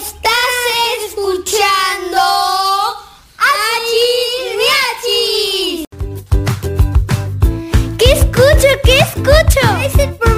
Estás escuchando Achis ¿Qué escucho? ¿Qué escucho?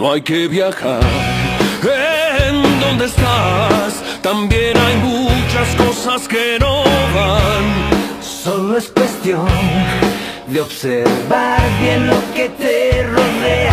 no hay que viajar. En donde estás también hay muchas cosas que no van. Solo es cuestión de observar bien lo que te rodea.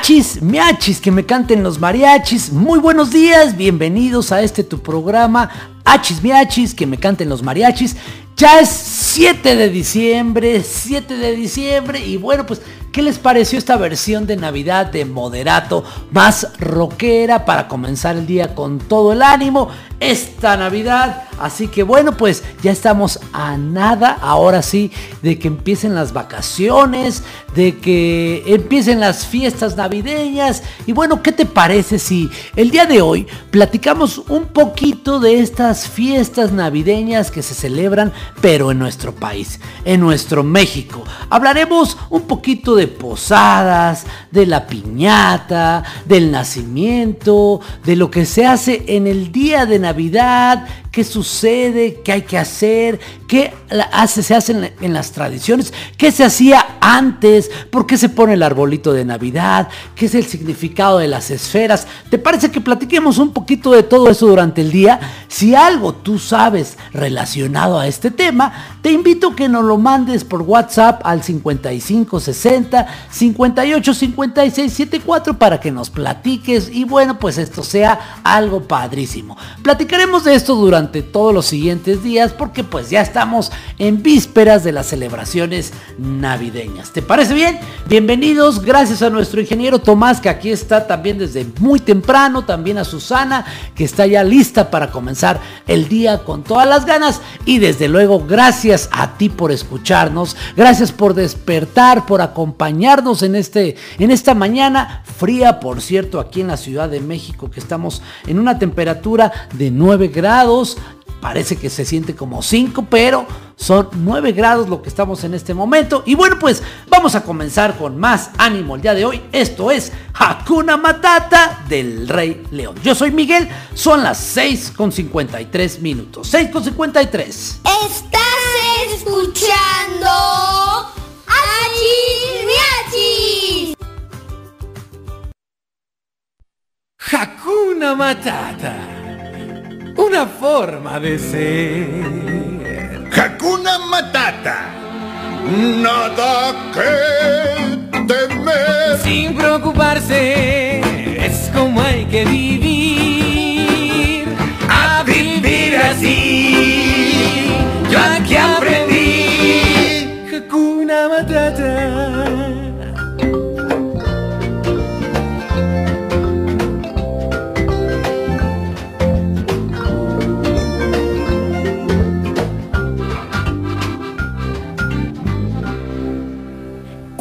Miachis, miachis, que me canten los mariachis. Muy buenos días, bienvenidos a este tu programa. Achis, miachis, que me canten los mariachis. Ya es 7 de diciembre, 7 de diciembre. Y bueno, pues, ¿qué les pareció esta versión de Navidad de Moderato? Más rockera para comenzar el día con todo el ánimo. Esta Navidad Así que bueno, pues ya estamos a nada, ahora sí, de que empiecen las vacaciones, de que empiecen las fiestas navideñas. Y bueno, ¿qué te parece si el día de hoy platicamos un poquito de estas fiestas navideñas que se celebran, pero en nuestro país, en nuestro México? Hablaremos un poquito de posadas, de la piñata, del nacimiento, de lo que se hace en el día de Navidad, qué sucede, qué hay que hacer, qué hace, se hace en, las tradiciones, qué se hacía antes, por qué se pone el arbolito de Navidad, qué es el significado de las esferas. ¿Te parece que platiquemos un poquito de todo eso durante el día? Si algo tú sabes relacionado a este tema, te invito a que nos lo mandes por WhatsApp al 5560 58 56 74 para que nos platiques y bueno, pues esto sea algo padrísimo. Platicaremos de esto durante durante todos los siguientes días porque pues ya estamos en vísperas de las celebraciones navideñas. ¿Te parece bien? Bienvenidos, gracias a nuestro ingeniero Tomás que aquí está también desde muy temprano, también a Susana que está ya lista para comenzar el día con todas las ganas y desde luego gracias a ti por escucharnos, gracias por despertar, por acompañarnos en este en esta mañana fría, por cierto, aquí en la Ciudad de México que estamos en una temperatura de 9 grados Parece que se siente como 5, pero son 9 grados lo que estamos en este momento. Y bueno, pues vamos a comenzar con más ánimo el día de hoy. Esto es Hakuna Matata del Rey León. Yo soy Miguel, son las 6 con 53 minutos. 6 con 53. Estás escuchando. Hakuna Matata una forma de ser. Hakuna Matata, nada que temer. Sin preocuparse, es como hay que vivir. A vivir así,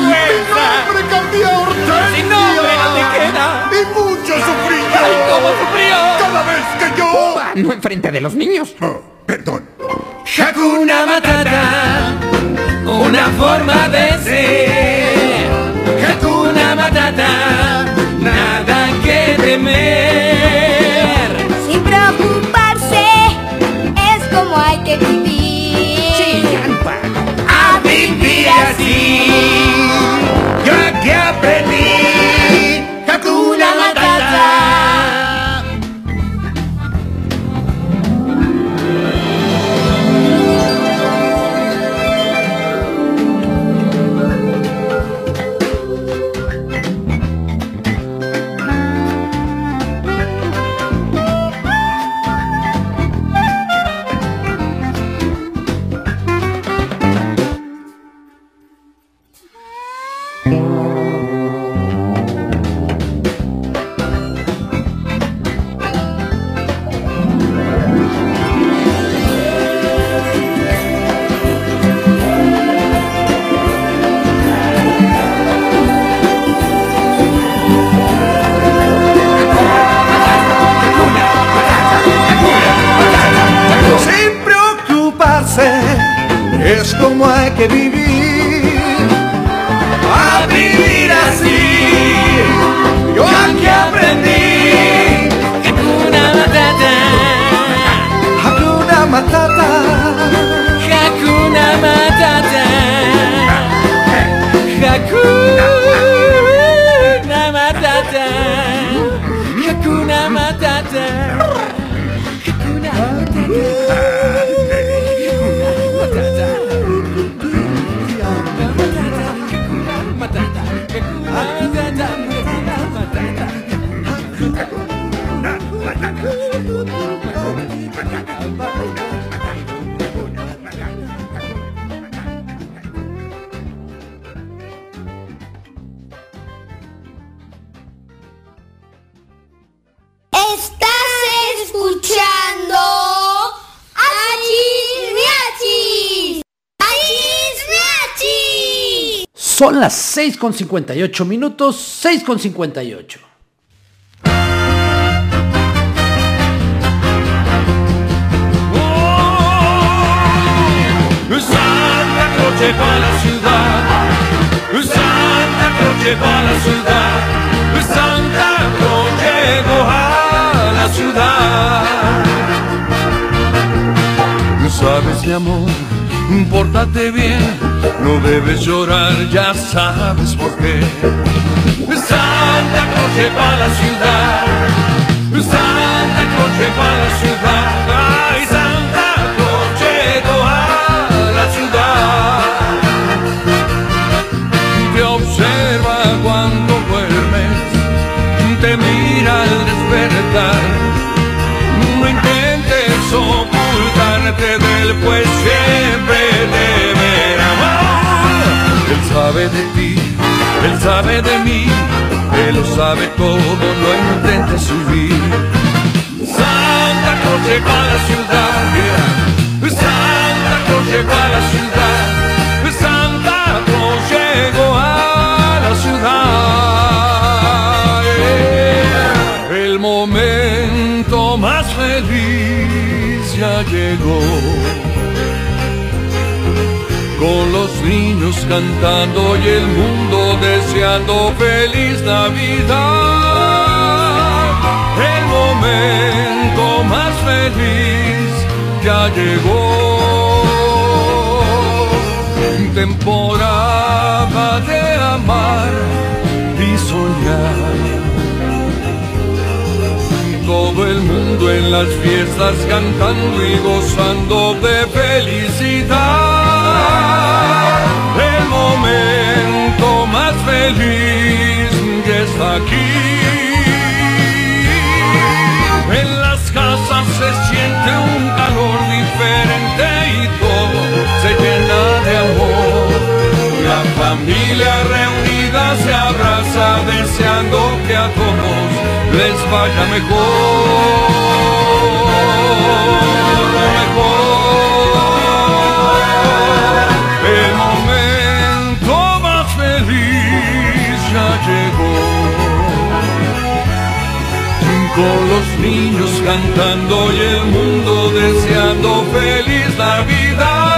Mi nombre cambió a Hortensia. Sin nombre no te queda. Y mucho sufrí yo. ¡Ay, cómo sufrió! Cada vez que yo... No enfrente de los niños. Oh, perdón. Hakuna Matata, una forma de ser. Hakuna Matata, nada que temer. Sin preocuparse, es como hay que vivir. Chillampa. A vivir así, con 58 minutos, 6 con 58. Sabe de mí, él lo sabe todo, no intentes subir. Santa Cruz llegó a la ciudad. Santa Cruz llegó a la ciudad, Santa Cruz llegó a la ciudad. El momento más feliz ya llegó con los niños cantando y el mundo deseando feliz Navidad. El momento más feliz ya llegó. Temporada de amar y soñar todo el mundo en las fiestas cantando y gozando de felicidad. Feliz ya está aquí. En las casas se siente un calor diferente y todo se llena de amor. La familia reunida se abraza deseando que a todos les vaya mejor. Los niños cantando y el mundo deseando feliz Navidad.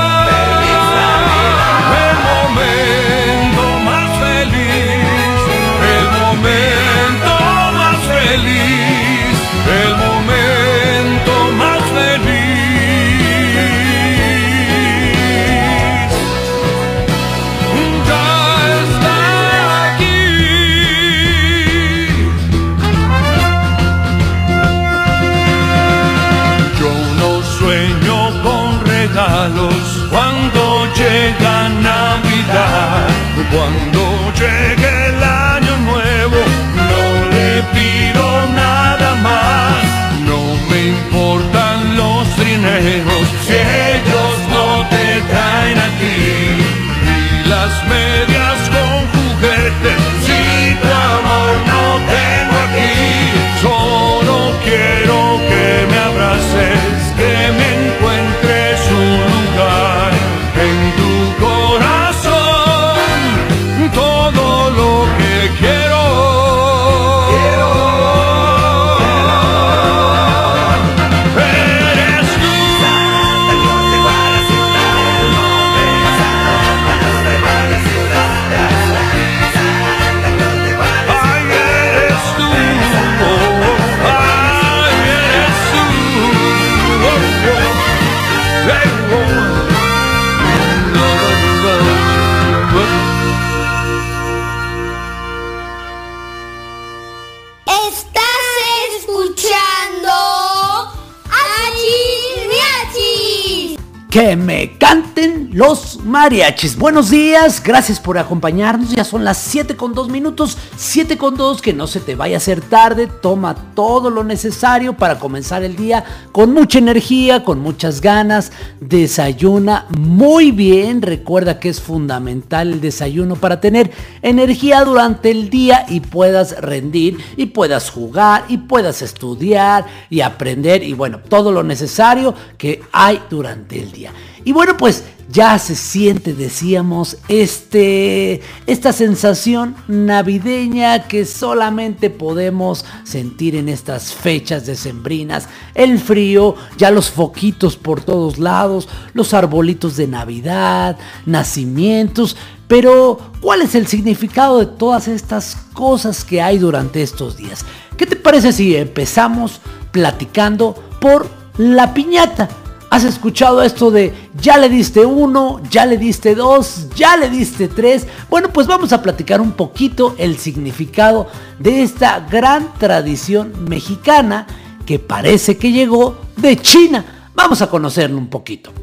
Mariachis. Buenos días, gracias por acompañarnos. Ya son las 7 con 2 minutos, 7 con 2, que no se te vaya a hacer tarde. Toma todo lo necesario para comenzar el día con mucha energía, con muchas ganas. Desayuna muy bien. Recuerda que es fundamental el desayuno para tener energía durante el día y puedas rendir y puedas jugar y puedas estudiar y aprender y bueno, todo lo necesario que hay durante el día. Y bueno, pues ya se siente, decíamos, este, esta sensación navideña que solamente podemos sentir en estas fechas decembrinas. El frío, ya los foquitos por todos lados, los arbolitos de Navidad, nacimientos. Pero, ¿cuál es el significado de todas estas cosas que hay durante estos días? ¿Qué te parece si empezamos platicando por la piñata? ¿Has escuchado esto de ya le diste uno, ya le diste dos, ya le diste tres? Bueno, pues vamos a platicar un poquito el significado de esta gran tradición mexicana que parece que llegó de China. Vamos a conocerlo un poquito.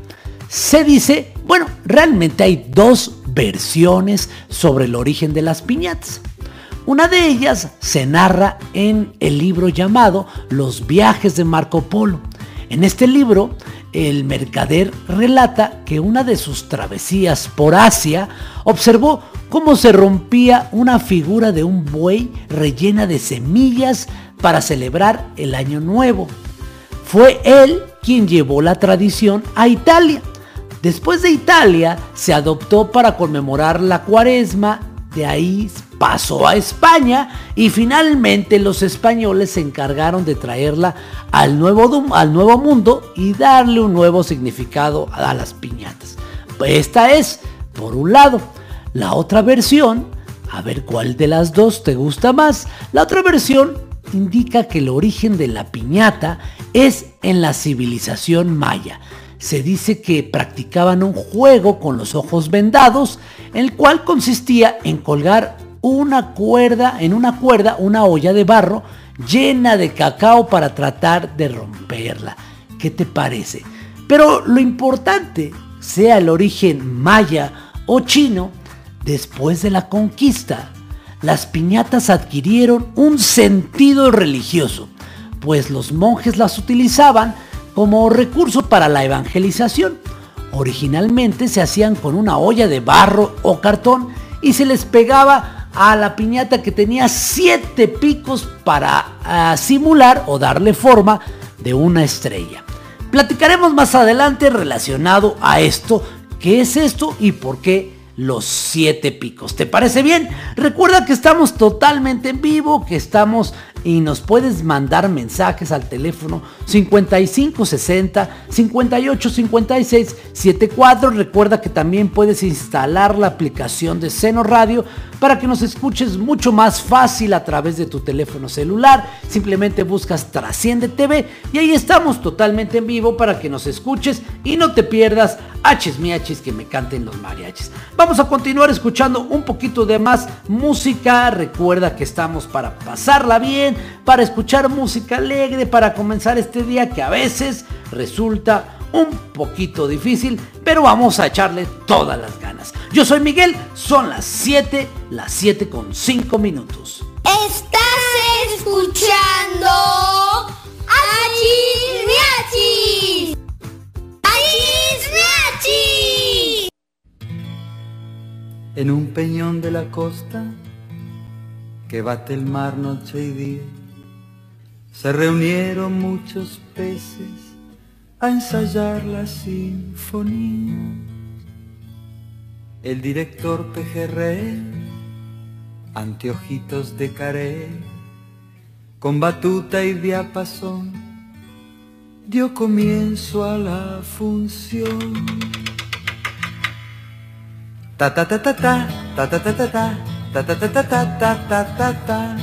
Se dice, bueno, realmente hay dos versiones sobre el origen de las piñatas. Una de ellas se narra en el libro llamado Los viajes de Marco Polo. En este libro el mercader relata que una de sus travesías por Asia observó cómo se rompía una figura de un buey rellena de semillas para celebrar el año nuevo. Fue él quien llevó la tradición a Italia. Después de Italia se adoptó para conmemorar la cuaresma, de ahí pasó a España y finalmente los españoles se encargaron de traerla al nuevo, al nuevo mundo y darle un nuevo significado a las piñatas. Esta es, por un lado, la otra versión, a ver cuál de las dos te gusta más, la otra versión indica que el origen de la piñata es en la civilización maya. Se dice que practicaban un juego con los ojos vendados, el cual consistía en colgar una cuerda, en una cuerda, una olla de barro llena de cacao para tratar de romperla. ¿Qué te parece? Pero lo importante, sea el origen maya o chino, después de la conquista, las piñatas adquirieron un sentido religioso, pues los monjes las utilizaban como recurso para la evangelización. Originalmente se hacían con una olla de barro o cartón y se les pegaba a la piñata que tenía siete picos para ah, simular o darle forma de una estrella. Platicaremos más adelante relacionado a esto, qué es esto y por qué los siete picos. ¿Te parece bien? Recuerda que estamos totalmente en vivo, que estamos y nos puedes mandar mensajes al teléfono 5560 58 56 74. Recuerda que también puedes instalar la aplicación de Seno Radio para que nos escuches mucho más fácil a través de tu teléfono celular. Simplemente buscas Trasciende TV y ahí estamos totalmente en vivo para que nos escuches y no te pierdas H's miachis que me canten los mariachis. Vamos a continuar escuchando un poquito de más música. Recuerda que estamos para pasarla bien, para escuchar música alegre, para comenzar este día que a veces resulta un poquito difícil, pero vamos a echarle todas las ganas. Yo soy Miguel, son las 7, las 7 con 5 minutos. Estás escuchando Achis Miachis. Achis. En un peñón de la costa que bate el mar noche y día, se reunieron muchos peces a ensayar la sinfonía. El director pejerrey, anteojitos de caré, con batuta y diapasón, dio comienzo a la función. Ta ta ta ta ta ta ta ta ta ta ta ta ta ta ta ta ta ta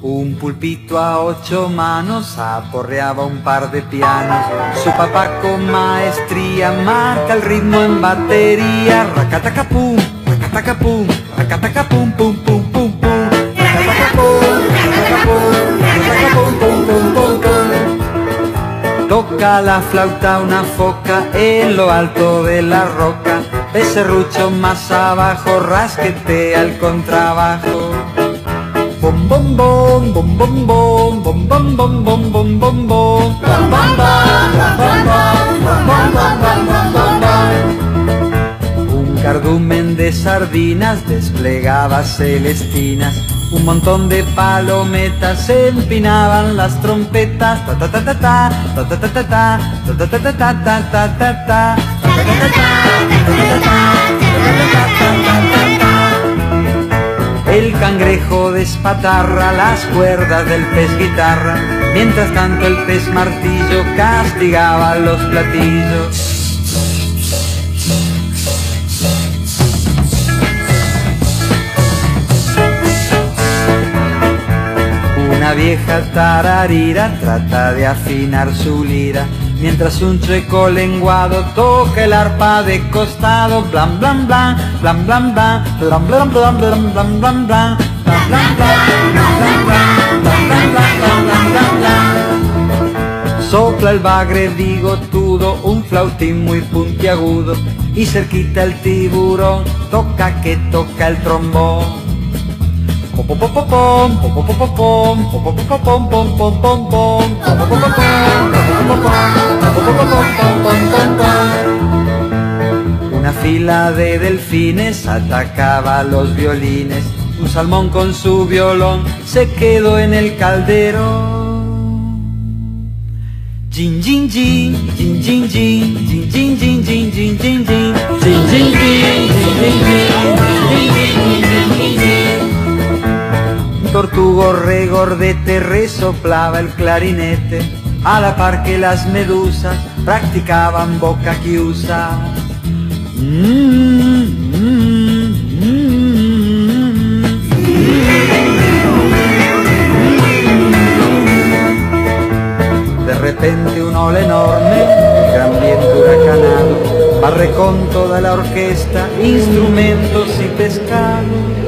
un pulpito a ocho manos aporreaba un par de pianos. Su papá con maestría marca el ritmo en batería. Racatacapum, racatacapum, racatacapum, pum, pum, pum, pum. Racatacapum, Toca la flauta una foca en lo alto de la roca. Becerrucho más abajo, rasquete al contrabajo. Bom bom bom bom bom bom bom bom bom bom bom bom bom Un cardumen de sardinas desplegaba celestinas un montón de palometas empinaban las trompetas ta ta ta ta ta ta ta ta ta ta ta ta ta ta ta ta ta El cangrejo despatarra las cuerdas del pez guitarra, mientras tanto el pez martillo castigaba los platillos. vieja tararira trata de afinar su lira Mientras un checo lenguado toca el arpa de costado Blan blan blan, blan blan blan, blan blan blan blan blan blan blan Sopla el bagre bigotudo, un flautín muy puntiagudo Y cerquita el tiburón, toca que toca el trombón una fila de delfines atacaba los violines. Un salmón con su violón se quedó en el caldero. Jin jin jin, jin jin jin, jin jin jin jin jin jin jin, jin jin jin. Tortugo regordete resoplaba el clarinete, a la par que las medusas practicaban boca chiusa. De repente un ola enorme, gran viento huracanado, barre con toda la orquesta, instrumentos y pescados.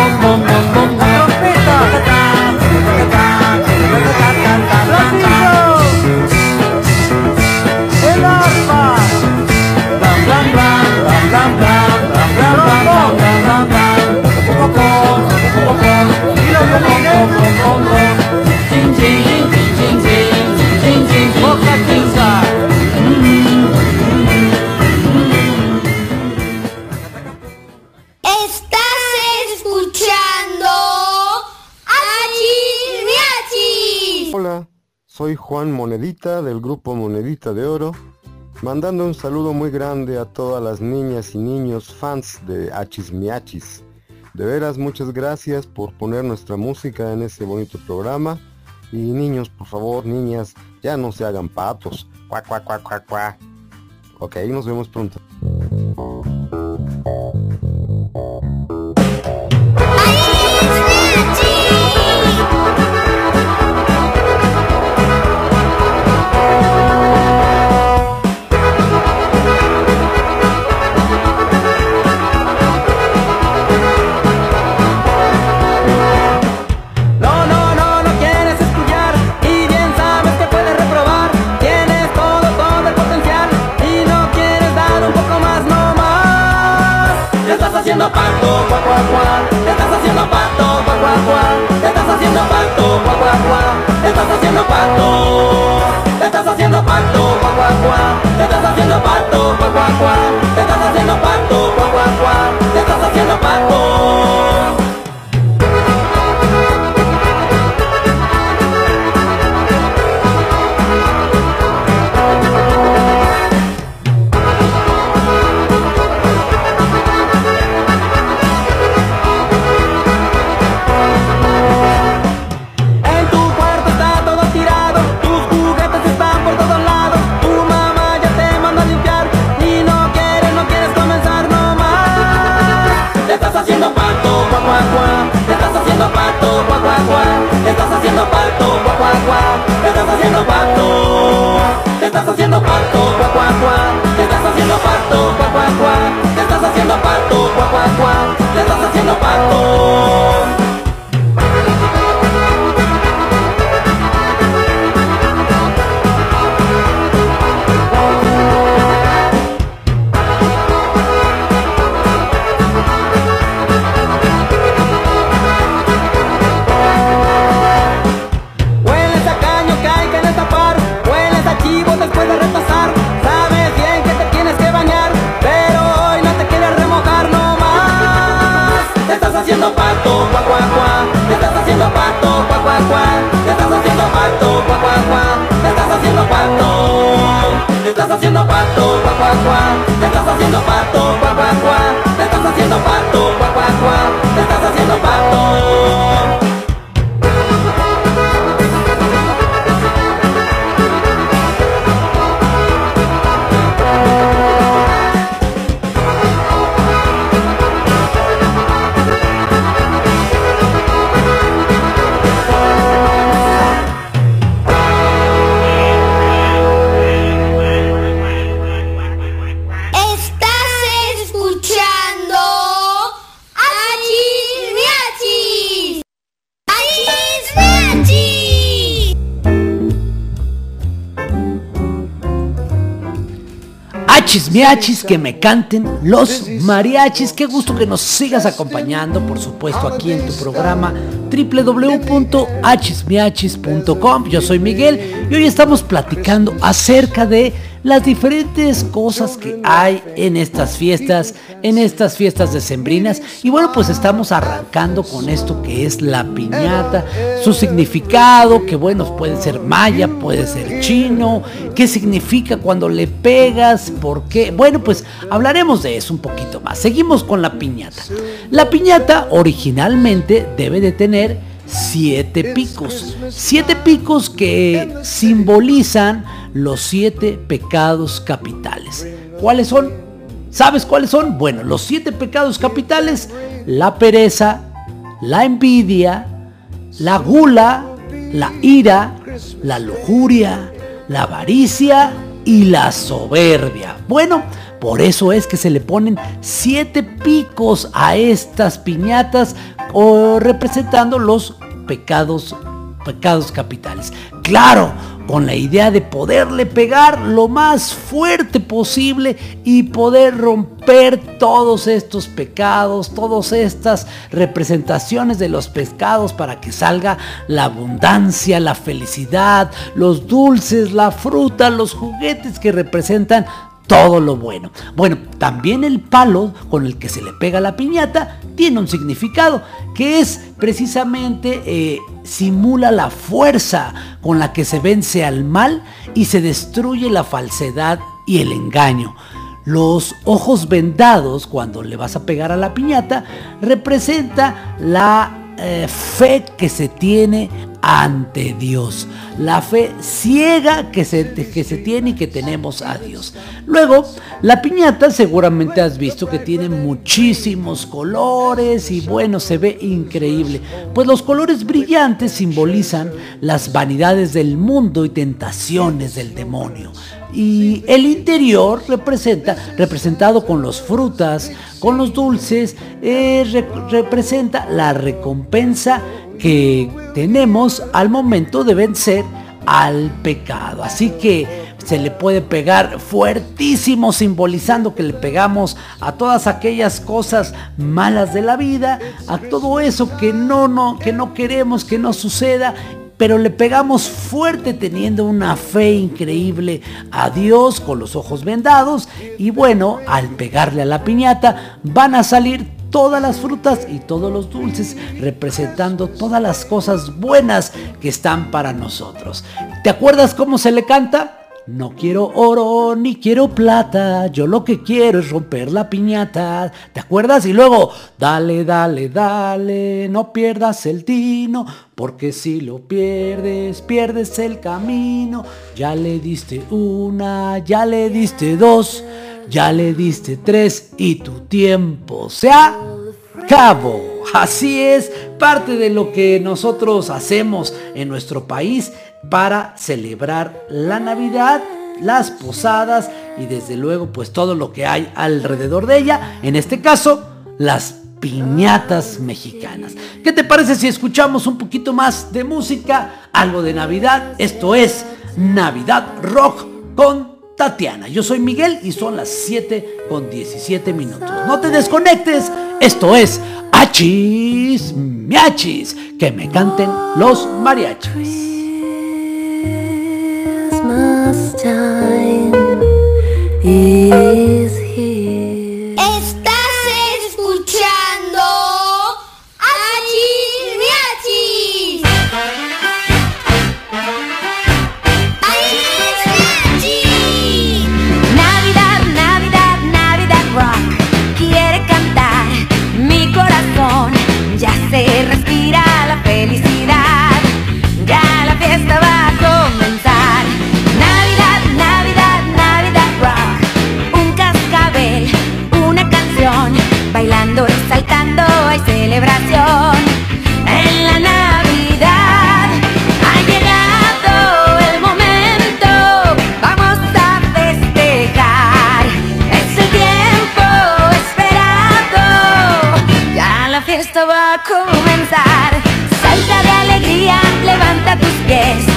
Trompeta. Trompeta. Trompeta. Trompeta. Trompeta. Juan Monedita del grupo Monedita de Oro, mandando un saludo muy grande a todas las niñas y niños fans de Achis Miachis. De veras, muchas gracias por poner nuestra música en este bonito programa. Y niños, por favor, niñas, ya no se hagan patos. Cuá, cuá, cuá, cuá, cuá. Ok, nos vemos pronto. Haciendo pato, cuá, cuá, cuá. Te estás haciendo pato, cuá, cuá, cuá. Te estás haciendo pato, cuá, cuá, cuá. Te estás haciendo pato. Te estás haciendo pato, cuá, cuá, cuá. Te estás haciendo pato, cuá, cuá, cuá. Te estás haciendo pato, cuá, cuá, cuá. Te estás haciendo pato. Achis miachis, que me canten los mariachis. Qué gusto que nos sigas acompañando, por supuesto, aquí en tu programa www.achismiachis.com. Yo soy Miguel y hoy estamos platicando acerca de las diferentes cosas que hay en estas fiestas, en estas fiestas decembrinas. Y bueno, pues estamos arrancando con esto que es la piñata, su significado, que bueno, puede ser maya, puede ser chino, qué significa cuando le pegas, por qué. Bueno, pues hablaremos de eso un poquito más. Seguimos con la piñata. La piñata originalmente debe de tener siete picos. Siete picos que simbolizan los siete pecados capitales. ¿Cuáles son? ¿Sabes cuáles son? Bueno, los siete pecados capitales, la pereza, la envidia, la gula, la ira, la lujuria, la avaricia y la soberbia. Bueno, por eso es que se le ponen siete picos a estas piñatas o representando los pecados pecados capitales. Claro, con la idea de poderle pegar lo más fuerte posible y poder romper todos estos pecados, todas estas representaciones de los pescados para que salga la abundancia, la felicidad, los dulces, la fruta, los juguetes que representan todo lo bueno. Bueno, también el palo con el que se le pega la piñata tiene un significado, que es precisamente eh, simula la fuerza con la que se vence al mal y se destruye la falsedad y el engaño. Los ojos vendados cuando le vas a pegar a la piñata representa la eh, fe que se tiene ante Dios. La fe ciega que se, que se tiene y que tenemos a Dios. Luego, la piñata seguramente has visto que tiene muchísimos colores y bueno, se ve increíble. Pues los colores brillantes simbolizan las vanidades del mundo y tentaciones del demonio. Y el interior representa, representado con las frutas, con los dulces, eh, re- representa la recompensa que tenemos al momento de vencer al pecado. Así que se le puede pegar fuertísimo simbolizando que le pegamos a todas aquellas cosas malas de la vida, a todo eso que no no que no queremos que no suceda pero le pegamos fuerte teniendo una fe increíble a Dios con los ojos vendados y bueno, al pegarle a la piñata van a salir todas las frutas y todos los dulces representando todas las cosas buenas que están para nosotros. ¿Te acuerdas cómo se le canta? No quiero oro ni quiero plata, yo lo que quiero es romper la piñata. ¿Te acuerdas? Y luego, dale, dale, dale, no pierdas el tino, porque si lo pierdes, pierdes el camino. Ya le diste una, ya le diste dos, ya le diste tres y tu tiempo se acabó. Así es, parte de lo que nosotros hacemos en nuestro país para celebrar la Navidad, las posadas y desde luego pues todo lo que hay alrededor de ella. En este caso, las piñatas mexicanas. ¿Qué te parece si escuchamos un poquito más de música? Algo de Navidad. Esto es Navidad Rock con Tatiana. Yo soy Miguel y son las 7 con 17 minutos. No te desconectes. Esto es Achis Miachis. Que me canten los mariachis. Christmas time is here. Pies.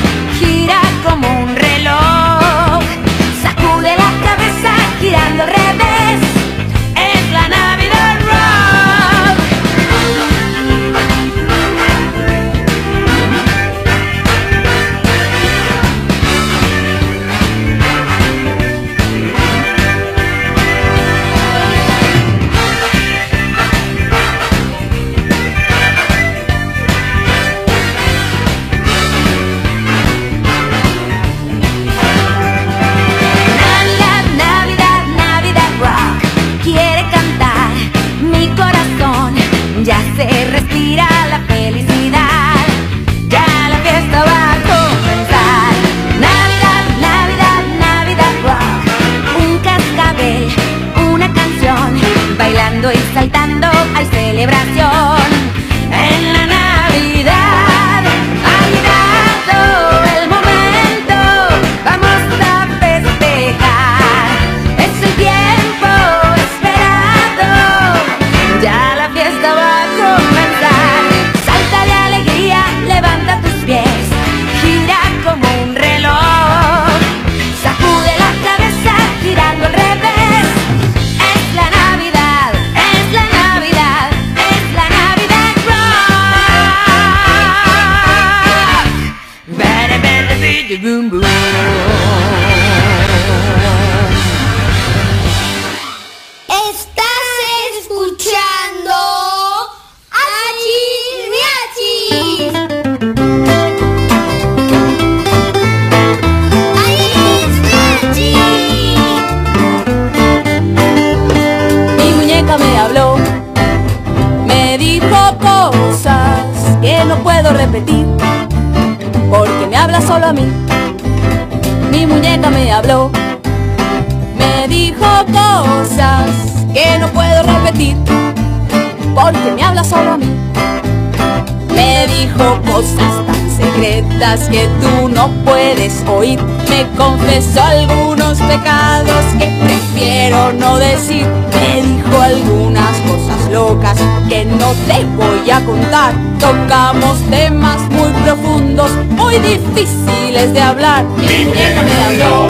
Te voy a contar. Tocamos temas muy profundos, muy difíciles de hablar. Mi muñeca me habló,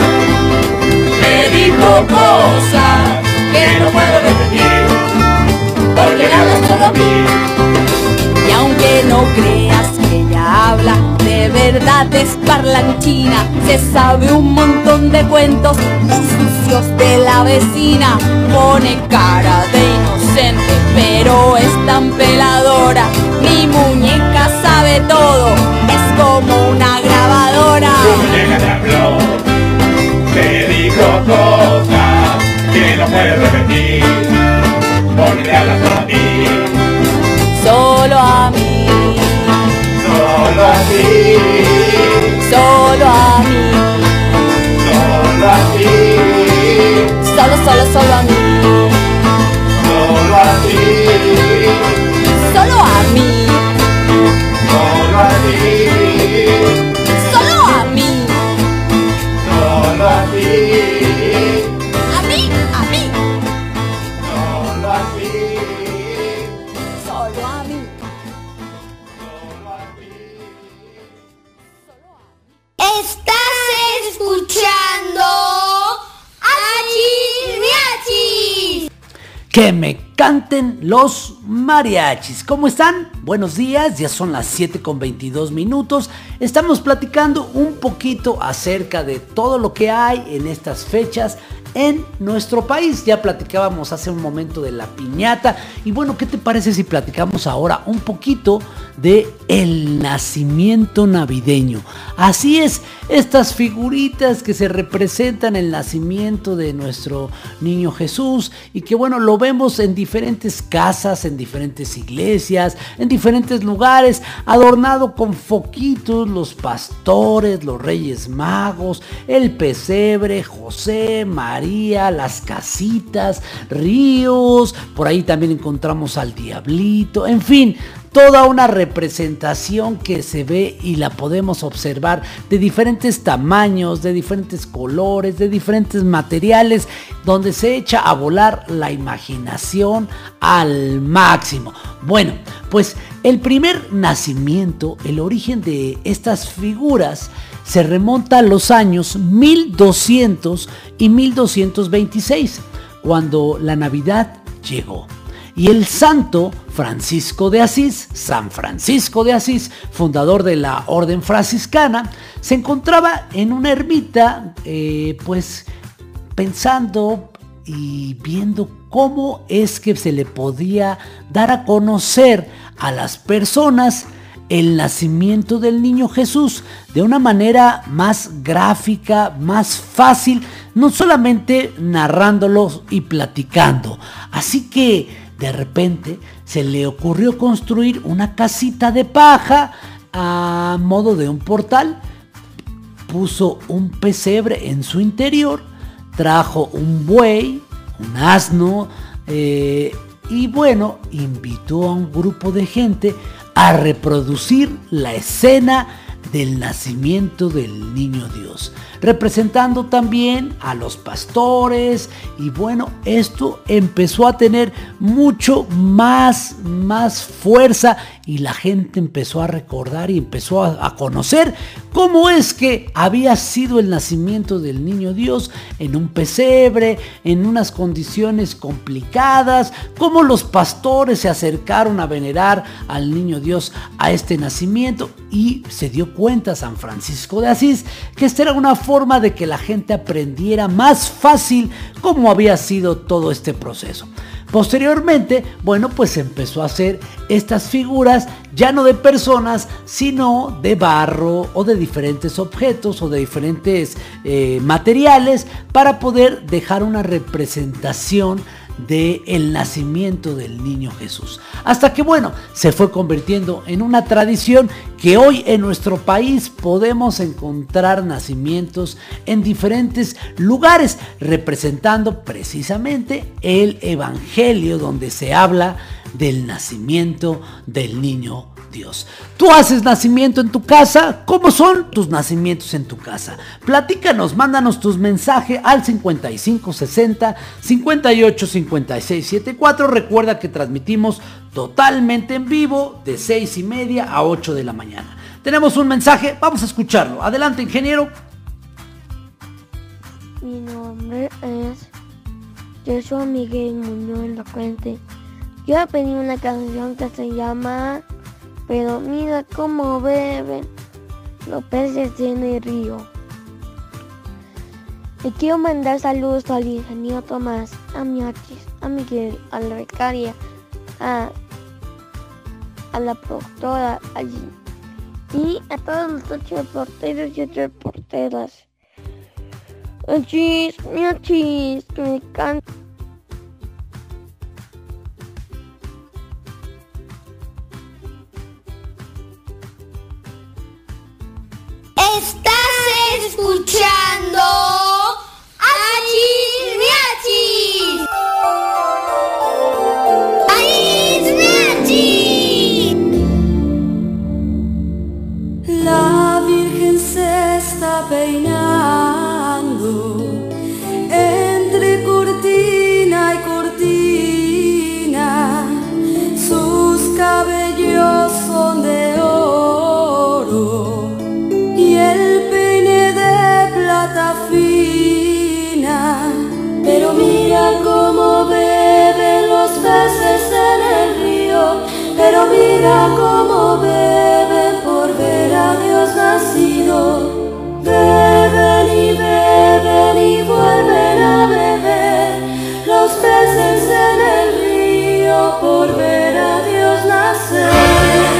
me dijo cosas que no puedo repetir, porque me habla solo a mí. Y aunque no creas que ella habla, de verdad es parlanchina. Se sabe un montón de cuentos muy sucios de la vecina. Pone cara de inocente, pero es tan peladora. Mi muñeca sabe todo, es como una grabadora. muñeca te habló, te dijo cosas que no puedes repetir, porque te habla solo a ti, Solo a mí, solo a ti, solo a mí, solo a ti. Solo a mí. Solo a ti. Solo a mí. Solo a ti. A mí, a mí. Solo a ti. Solo a mí. Solo a ti. Solo a mí. Estás escuchando. que me canten los mariachis. ¿Cómo están? Buenos días, ya son las 7 con 22 minutos. Estamos platicando un poquito acerca de todo lo que hay en estas fechas en nuestro país. Ya platicábamos hace un momento de la piñata y bueno, ¿qué te parece si platicamos ahora un poquito de el nacimiento navideño? Así es, estas figuritas que se representan el nacimiento de nuestro niño Jesús y que bueno, lo vemos en diferentes casas, en diferentes iglesias, en diferentes lugares, adornado con foquitos, los pastores, los reyes magos, el pesebre, José, María, las casitas, ríos, por ahí también encontramos al diablito, en fin, toda una representación que se ve y la podemos observar de diferentes tamaños, de diferentes colores, de diferentes materiales, donde se echa a volar la imaginación al máximo. Bueno, pues el primer nacimiento, el origen de estas figuras, se remonta a los años 1200 y 1226, cuando la Navidad llegó. Y el santo Francisco de Asís, San Francisco de Asís, fundador de la orden franciscana, se encontraba en una ermita, eh, pues pensando y viendo cómo es que se le podía dar a conocer a las personas el nacimiento del niño Jesús de una manera más gráfica, más fácil, no solamente narrándolo y platicando. Así que de repente se le ocurrió construir una casita de paja a modo de un portal. Puso un pesebre en su interior, trajo un buey, un asno, eh, y bueno, invitó a un grupo de gente a reproducir la escena del nacimiento del niño Dios, representando también a los pastores. Y bueno, esto empezó a tener mucho más, más fuerza y la gente empezó a recordar y empezó a, a, conocer cómo es que había sido el nacimiento del niño Dios en un pesebre, en unas condiciones complicadas, cómo los pastores se acercaron a venerar al niño Dios a este nacimiento. Y se dio cuenta San Francisco de Asís que esta era una forma de que la gente aprendiera más fácil cómo había sido todo este proceso. Posteriormente, bueno, pues empezó a hacer estas figuras ya no de personas, sino de barro o de diferentes objetos o de diferentes eh, materiales para poder dejar una representación del el nacimiento del niño Jesús. Hasta que bueno, se fue convirtiendo en una tradición que hoy en nuestro país podemos encontrar nacimientos en diferentes lugares, representando precisamente el Evangelio donde se habla del nacimiento del niño Dios. Tú haces nacimiento en tu casa. ¿Cómo son tus nacimientos en tu casa? Platícanos, mándanos tus mensajes al 5560 58 56 74. Recuerda que transmitimos totalmente en vivo de 6 y media a 8 de la mañana. Tenemos un mensaje, vamos a escucharlo. Adelante, ingeniero. Mi nombre es Joshua Miguel Muñoz La Fuente. Yo he una canción que se llama Pero mira cómo beben los peces en el río. Le quiero mandar saludos al ingeniero Tomás, a Miachis, a Miguel, a la becaria, a, la productora allí y a todos los ocho reporteros y ocho reporteras. Achis, miachis, que me encanta. Escuchando Achis Miachis. Achis. La Virgen se está peinando entre cortina y cortina. Sus cabellos mira cómo beben por ver a Dios nacido. Beben y beben y vuelven a beber los peces en el río por ver a Dios nacer.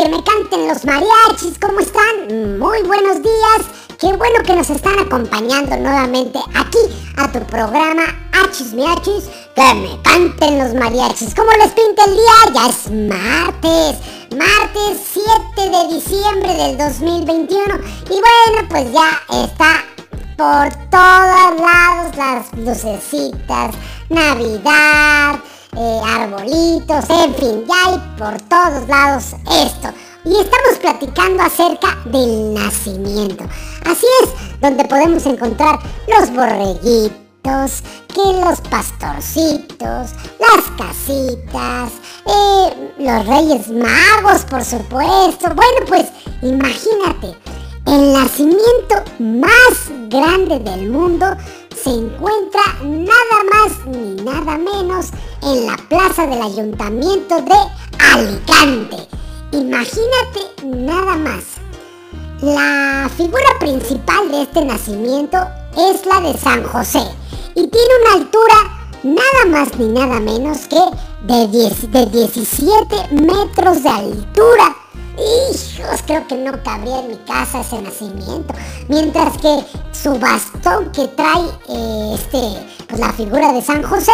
Que me canten los mariachis. ¿Cómo están? Muy buenos días. Qué bueno que nos están acompañando nuevamente aquí a tu programa Achis Miachis. Que me canten los mariachis. ¿Cómo les pinta el día? Ya es martes. Martes 7 de diciembre del 2021. Y bueno, pues ya está por todos lados las lucecitas, Navidad, eh, arbolitos, en fin, ya hay por todos lados esto. Y estamos platicando acerca del nacimiento. Así es, donde podemos encontrar los borreguitos, que los pastorcitos, las casitas, eh, los reyes magos, por supuesto. Bueno, pues imagínate, el nacimiento más grande del mundo se encuentra nada más ni nada menos en la plaza del ayuntamiento de Alicante. Imagínate nada más. La figura principal de este nacimiento es la de San José y tiene una altura nada más ni nada menos que de, 10 de 17 metros de altura. Hijos, creo que no cabría en mi casa ese nacimiento. Mientras que su bastón que trae eh, este, pues la figura de San José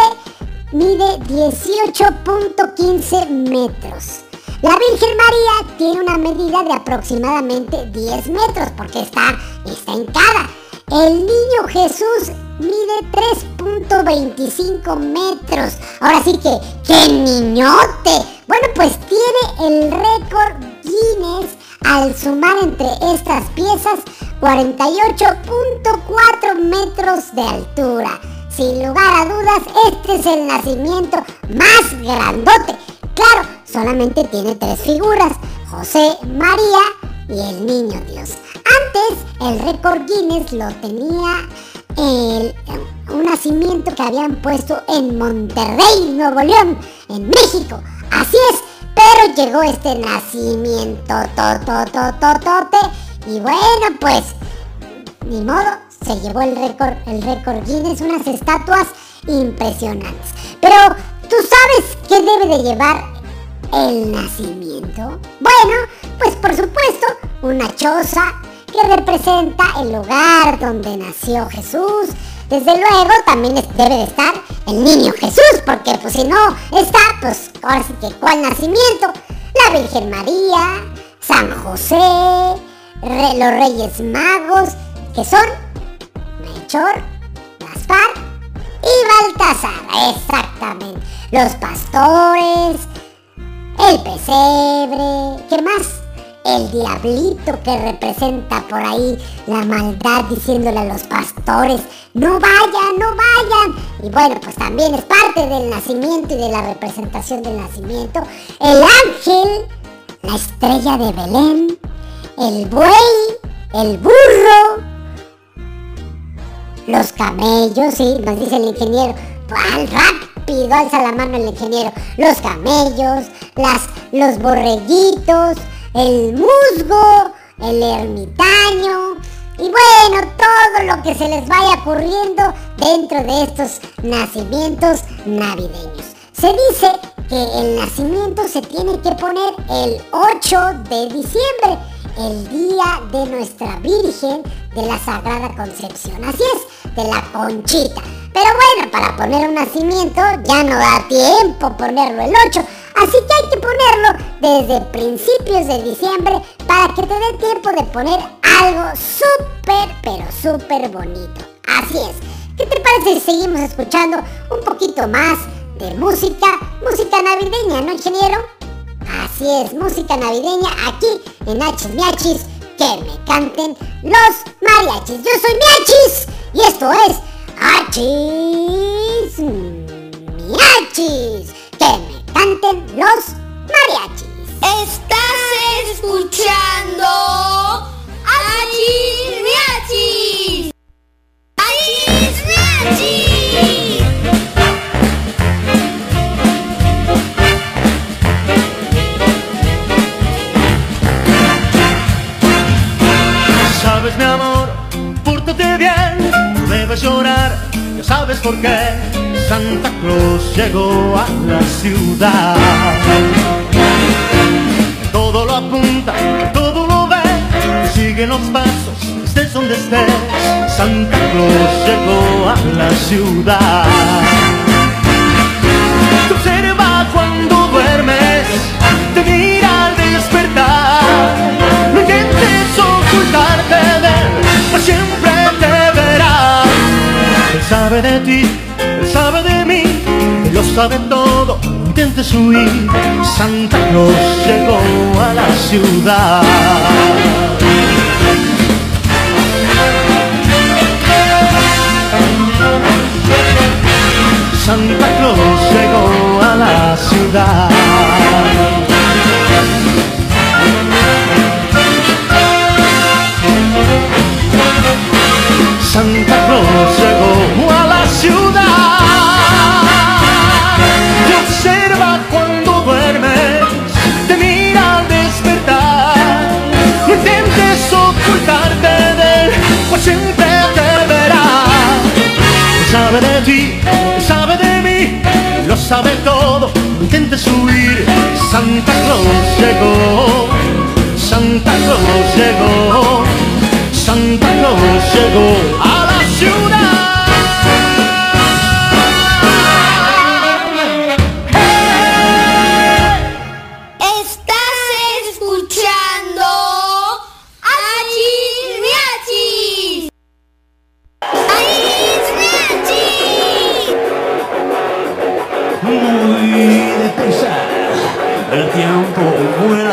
mide 18.15 metros. La Virgen María tiene una medida de aproximadamente 10 metros porque está, está hincada. El niño Jesús mide 3.25 metros. Ahora sí que, ¡qué niñote! Bueno, pues tiene el récord Guinness al sumar entre estas piezas 48.4 metros de altura. Sin lugar a dudas, este es el nacimiento más grandote. Claro, solamente tiene tres figuras, José, María y el niño Dios. Antes, el récord Guinness lo tenía el, un nacimiento que habían puesto en Monterrey, Nuevo León, en México. Así es, pero llegó este nacimiento tototototote y bueno pues ni modo, se llevó el récord, el récord Guinness, unas estatuas impresionantes. Pero ¿tú sabes qué debe de llevar el nacimiento? Bueno, pues por supuesto, una choza que representa el lugar donde nació Jesús. Desde luego también debe de estar el niño Jesús, porque pues si no está, pues ahora sí que cuál nacimiento. La Virgen María, San José, los Reyes Magos, que son Melchor, Gaspar y Baltasar, exactamente. Los pastores, el pesebre, ¿qué más? El diablito que representa por ahí la maldad diciéndole a los pastores, no vayan, no vayan. Y bueno, pues también es parte del nacimiento y de la representación del nacimiento. El ángel, la estrella de Belén, el buey, el burro, los camellos, sí, nos dice el ingeniero. ¡Al rápido! Alza la mano el ingeniero. Los camellos, las, los borreguitos, el musgo, el ermitaño. Y bueno, todo lo que se les vaya ocurriendo dentro de estos nacimientos navideños. Se dice que el nacimiento se tiene que poner el 8 de diciembre, el día de nuestra Virgen de la Sagrada Concepción. Así es, de la Conchita. Pero bueno, para poner un nacimiento ya no da tiempo ponerlo el 8. Así que hay que ponerlo desde principios de diciembre para que te dé tiempo de poner algo súper, pero súper bonito. Así es. ¿Qué te parece si seguimos escuchando un poquito más de música? Música navideña, ¿no, ingeniero? Así es, música navideña aquí en Hachis Miachis. Que me canten los mariachis. Yo soy Miachis y esto es Hachis Miachis. Que me canten los por qué Santa Claus llegó a la ciudad. Todo lo apunta, todo lo ve, sigue los pasos, estés donde estés, Santa Claus llegó a la ciudad. Sabe todo. Intentes huir, Santa Claus llegó a la ciudad. Santa Claus llegó a la ciudad. Santa Claus llegó Sabe de ti, sabe de mí, lo sabe todo, no intentes huir. Santa Claus llegó, Santa Claus llegó, Santa Claus llegó a la ciudad. Muy deprisa, el tiempo vuela,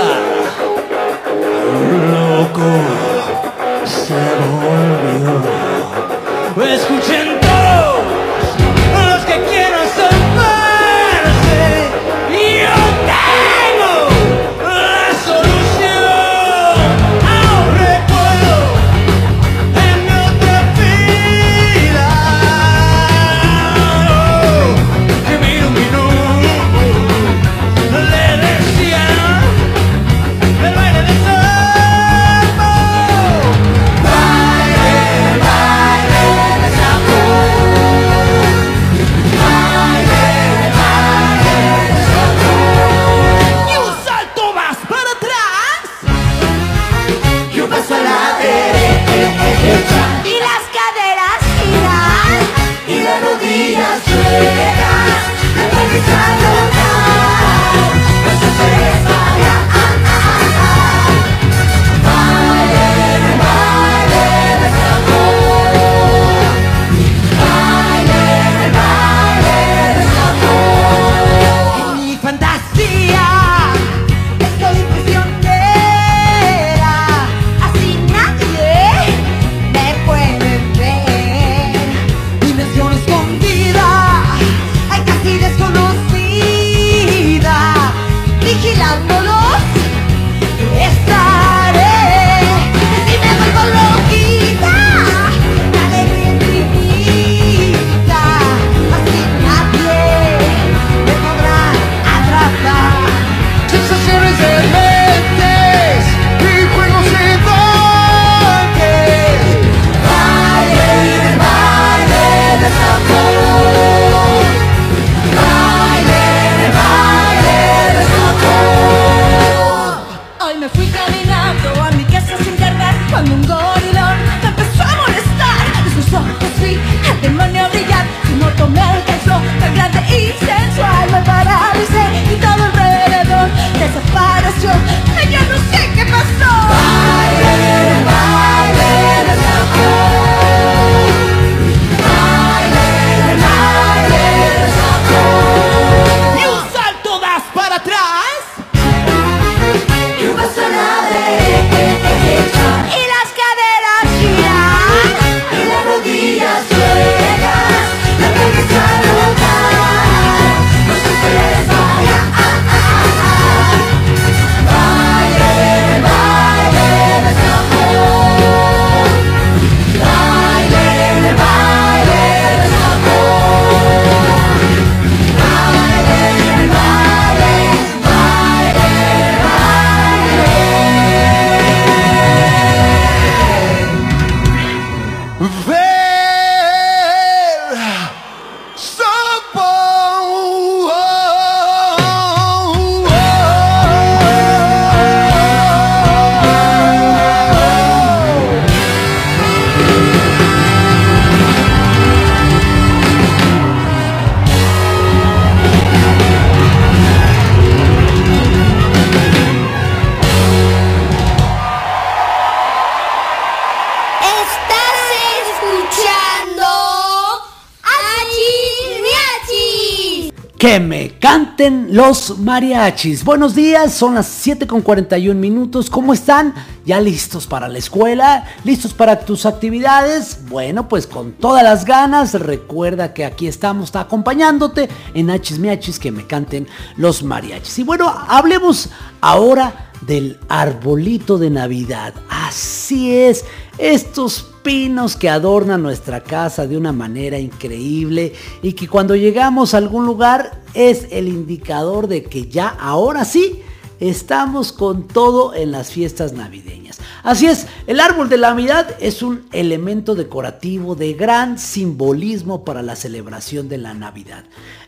los mariachis. Buenos días, son las 7 con 41 minutos. ¿Cómo están? ¿Ya listos para la escuela? ¿Listos para tus actividades? Bueno, pues con todas las ganas. Recuerda que aquí estamos acompañándote en Achis Miachis que me canten los mariachis. Y bueno, hablemos ahora del arbolito de Navidad. Así es, estos pinos que adornan nuestra casa de una manera increíble y que cuando llegamos a algún lugar es el indicador de que ya ahora sí estamos con todo en las fiestas navideñas. Así es, el árbol de la Navidad es un elemento decorativo de gran simbolismo para la celebración de la Navidad.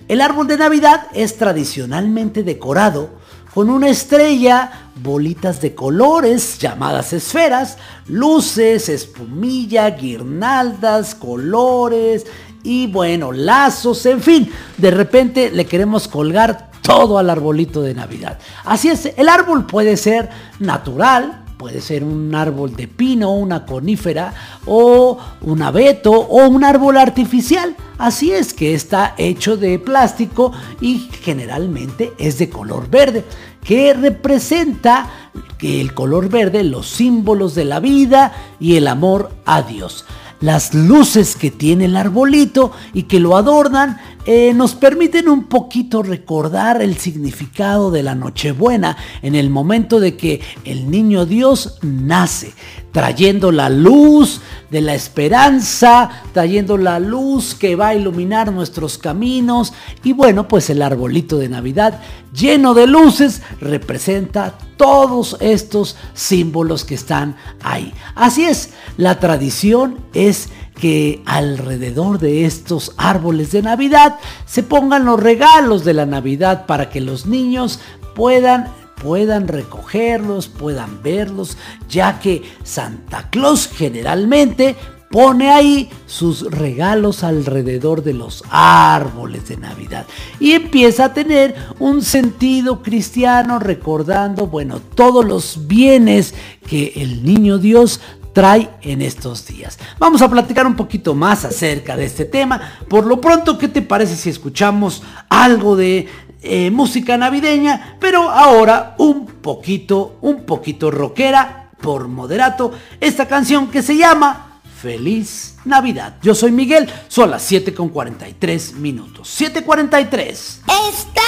El árbol de Navidad es tradicionalmente decorado con una estrella, bolitas de colores llamadas esferas, luces, espumilla, guirnaldas, colores y bueno, lazos, en fin, de repente le queremos colgar todo al arbolito de Navidad. Así es, el árbol puede ser natural, puede ser un árbol de pino, una conífera o un abeto o un árbol artificial. Así es que está hecho de plástico y generalmente es de color verde, que representa que el color verde los símbolos de la vida y el amor a Dios. Las luces que tiene el arbolito y que lo adornan eh, nos permiten un poquito recordar el significado de la Nochebuena en el momento de que el niño Dios nace, trayendo la luz de la esperanza, trayendo la luz que va a iluminar nuestros caminos y bueno, pues el arbolito de Navidad lleno de luces representa todos estos símbolos que están ahí. Así es, la tradición es que alrededor de estos árboles de Navidad se pongan los regalos de la Navidad para que los niños puedan puedan recogerlos, puedan verlos, ya que Santa Claus generalmente pone ahí sus regalos alrededor de los árboles de Navidad. Y empieza a tener un sentido cristiano recordando, bueno, todos los bienes que el niño Dios trae en estos días. Vamos a platicar un poquito más acerca de este tema. Por lo pronto, ¿qué te parece si escuchamos algo de eh, música navideña? Pero ahora un poquito, un poquito rockera por moderato. Esta canción que se llama Feliz Navidad. Yo soy Miguel, son las 7 con 43 minutos. 7.43. Estás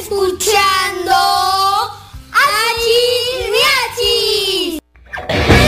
escuchando Achis Miachis.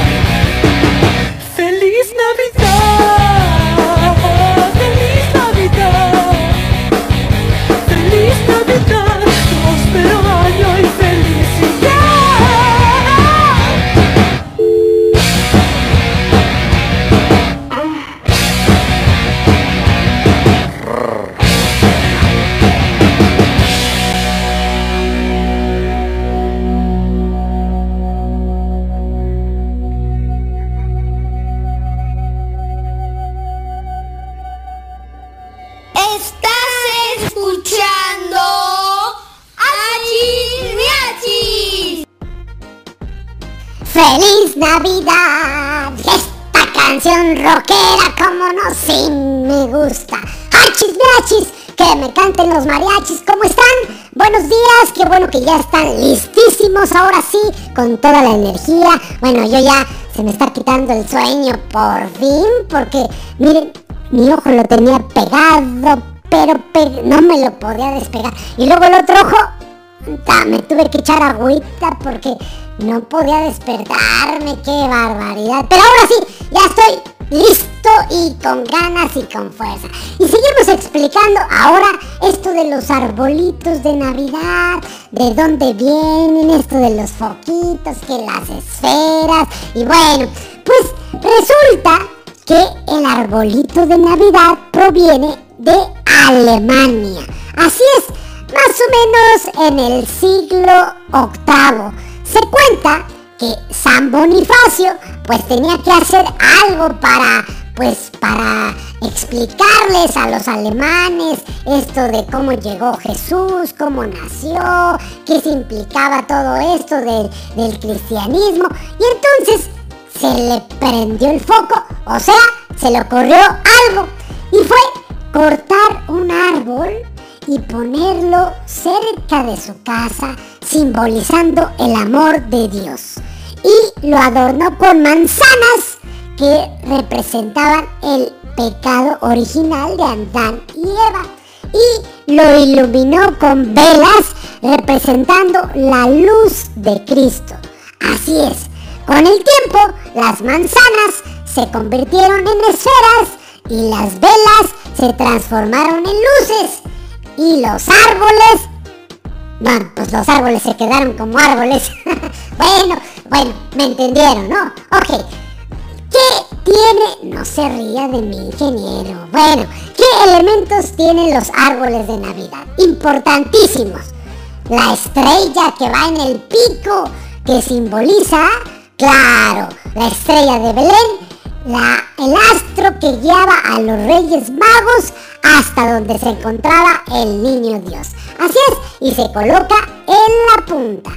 Rockera, como no, sí me gusta. ¡Hachis, miachis! Que me canten los mariachis, ¿cómo están? Buenos días, qué bueno que ya están listísimos, ahora sí, con toda la energía. Bueno, yo ya se me está quitando el sueño por fin, porque miren, mi ojo lo tenía pegado, pero pe- no me lo podía despegar. Y luego el otro ojo, Ta, me tuve que echar agüita porque no podía despertarme, qué barbaridad. Pero ahora sí, ya estoy listo y con ganas y con fuerza. Y seguimos explicando ahora esto de los arbolitos de Navidad, de dónde vienen, esto de los foquitos, que las esferas. Y bueno, pues resulta que el arbolito de Navidad proviene de Alemania. Así es, más o menos en el siglo VIII. Se cuenta que San Bonifacio pues tenía que hacer algo para pues para explicarles a los alemanes esto de cómo llegó Jesús, cómo nació, qué se implicaba todo esto del, del cristianismo. Y entonces se le prendió el foco, o sea, se le ocurrió algo. Y fue cortar un árbol y ponerlo cerca de su casa, simbolizando el amor de Dios. Y lo adornó con manzanas que representaban el pecado original de Adán y Eva. Y lo iluminó con velas representando la luz de Cristo. Así es, con el tiempo las manzanas se convirtieron en esferas y las velas se transformaron en luces y los árboles bueno, pues los árboles se quedaron como árboles. bueno, bueno, me entendieron, ¿no? Ok. ¿Qué tiene? No se ría de mi ingeniero. Bueno, ¿qué elementos tienen los árboles de Navidad? Importantísimos. La estrella que va en el pico, que simboliza, claro, la estrella de Belén la, el astro que guiaba a los reyes magos hasta donde se encontraba el niño Dios. Así es, y se coloca en la punta.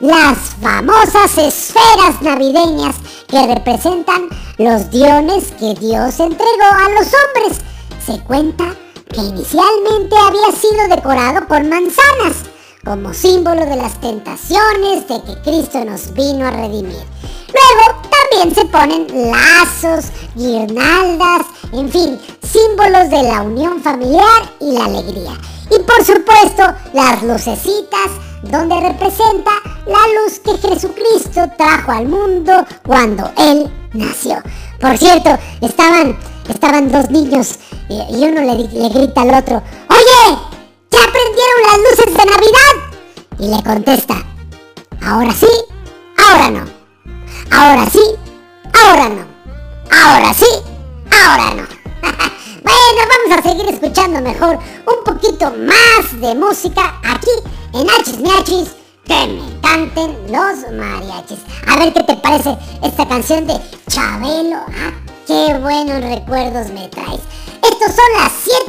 Las famosas esferas navideñas que representan los diones que Dios entregó a los hombres. Se cuenta que inicialmente había sido decorado con manzanas, como símbolo de las tentaciones de que Cristo nos vino a redimir. Luego también se ponen lazos, guirnaldas, en fin, símbolos de la unión familiar y la alegría. Y por supuesto, las lucecitas, donde representa la luz que Jesucristo trajo al mundo cuando Él nació. Por cierto, estaban, estaban dos niños y, uno le, le grita al otro, Oye, ¿ya las luces de Navidad? Y le contesta, ahora sí, ahora no. Ahora sí, ahora no. Ahora sí, ahora no. bueno, vamos a seguir escuchando mejor un poquito más de música aquí en Hachis Miachis. Que me canten los mariachis. A ver qué te parece esta canción de Chabelo. Ah, qué buenos recuerdos me traes. Estos son las 7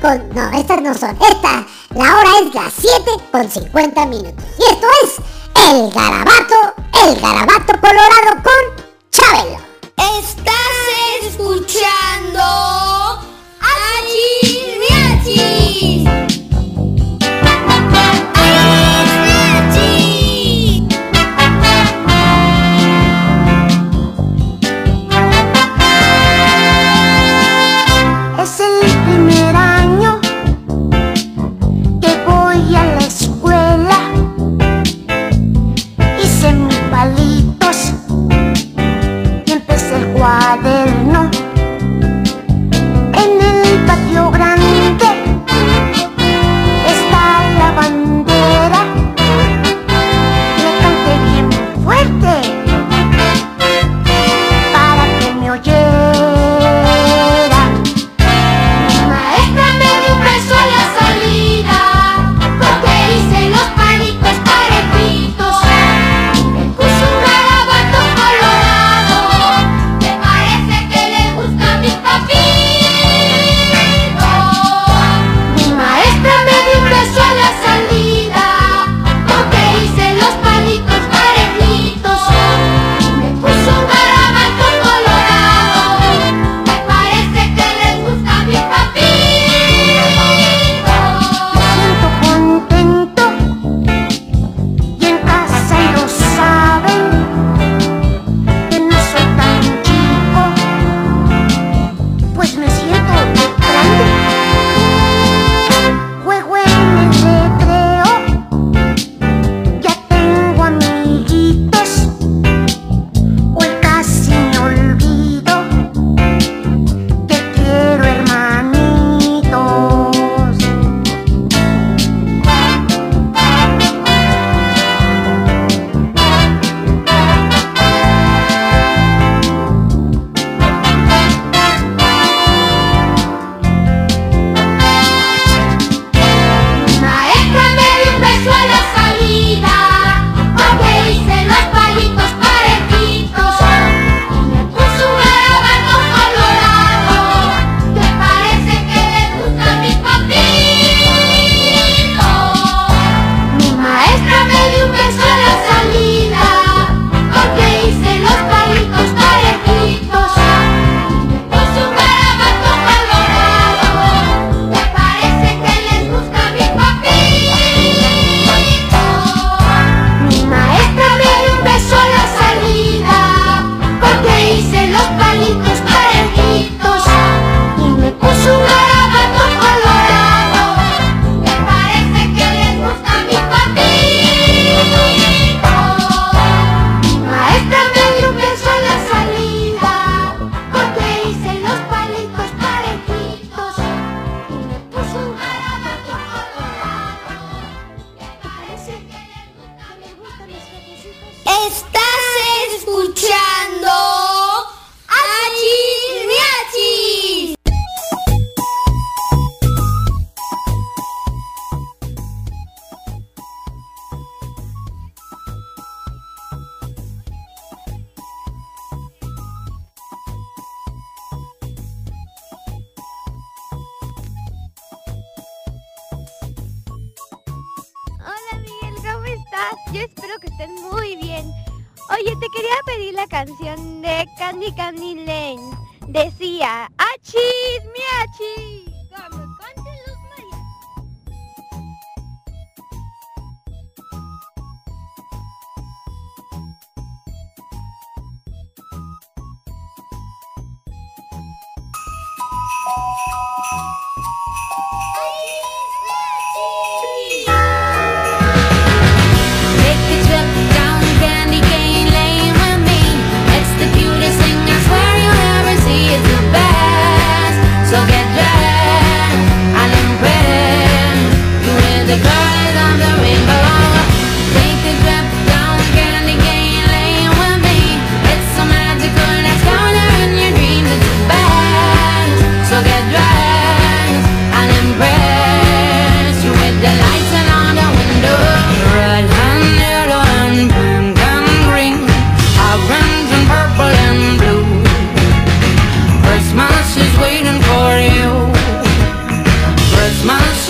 con... No, estas no son. Esta, la hora es las 7 con 50 minutos. Y esto es el garabato, el garabato colorado con Chabelo. Estás escuchando Achis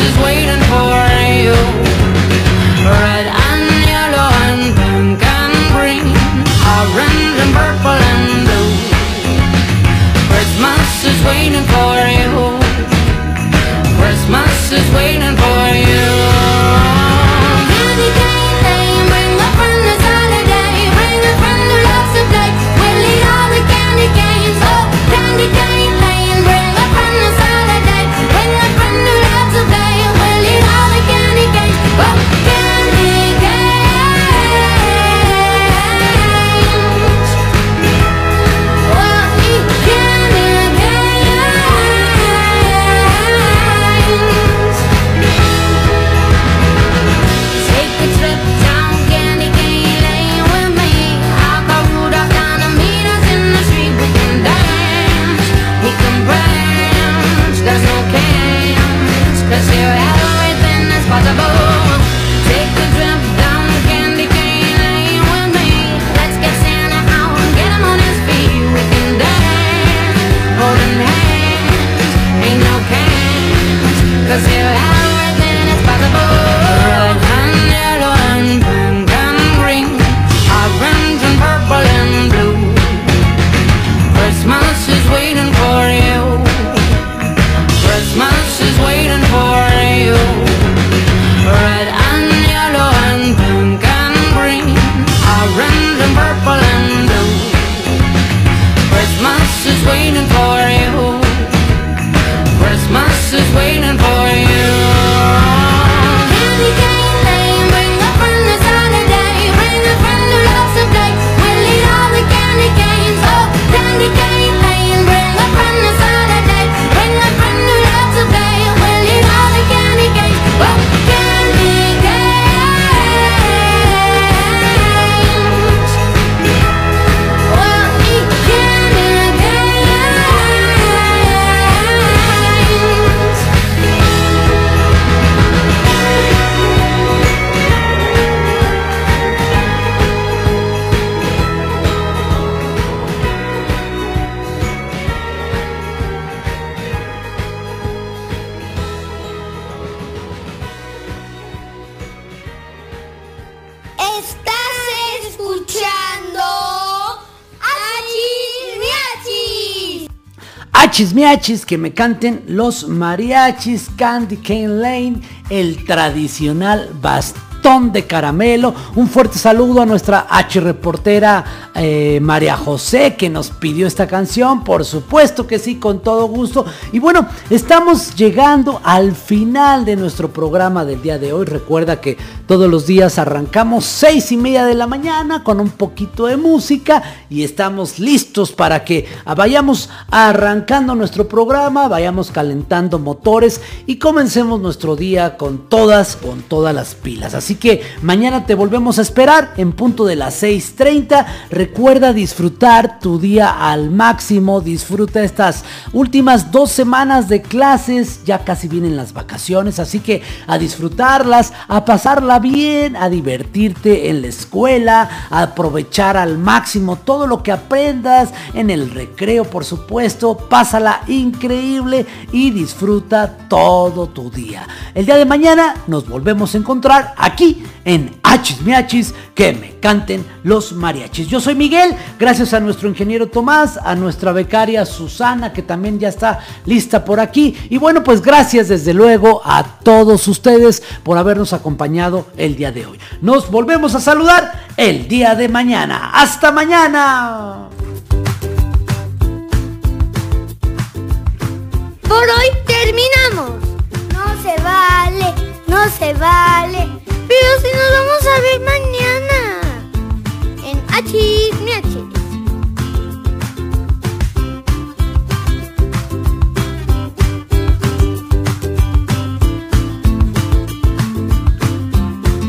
is waiting for Achis, miachis, que me canten los mariachis, Candy Cane Lane, el tradicional bastante de caramelo. Un fuerte saludo a nuestra H reportera eh, María José que nos pidió esta canción. Por supuesto que sí, con todo gusto. Y bueno, estamos llegando al final de nuestro programa del día de hoy. Recuerda que todos los días arrancamos seis y media de la mañana con un poquito de música y estamos listos para que vayamos arrancando nuestro programa, vayamos calentando motores y comencemos nuestro día con todas, con todas las pilas. Así Así que mañana te volvemos a esperar en punto de las 6.30. Recuerda disfrutar tu día al máximo. Disfruta estas últimas dos semanas de clases. Ya casi vienen las vacaciones, así que a disfrutarlas, a pasarla bien, a divertirte en la escuela, a aprovechar al máximo todo lo que aprendas en el recreo, por supuesto. Pásala increíble y disfruta todo tu día. El día de mañana nos volvemos a encontrar aquí aquí en Hachis Miachis, que me canten los mariachis. Yo soy Miguel, gracias a nuestro ingeniero Tomás, a nuestra becaria Susana, que también ya está lista por aquí. Y bueno, pues gracias desde luego a todos ustedes por habernos acompañado el día de hoy. Nos volvemos a saludar el día de mañana. ¡Hasta mañana! Por hoy terminamos. No se vale, no se vale. Pero nos vamos a ver mañana. En H, mi H.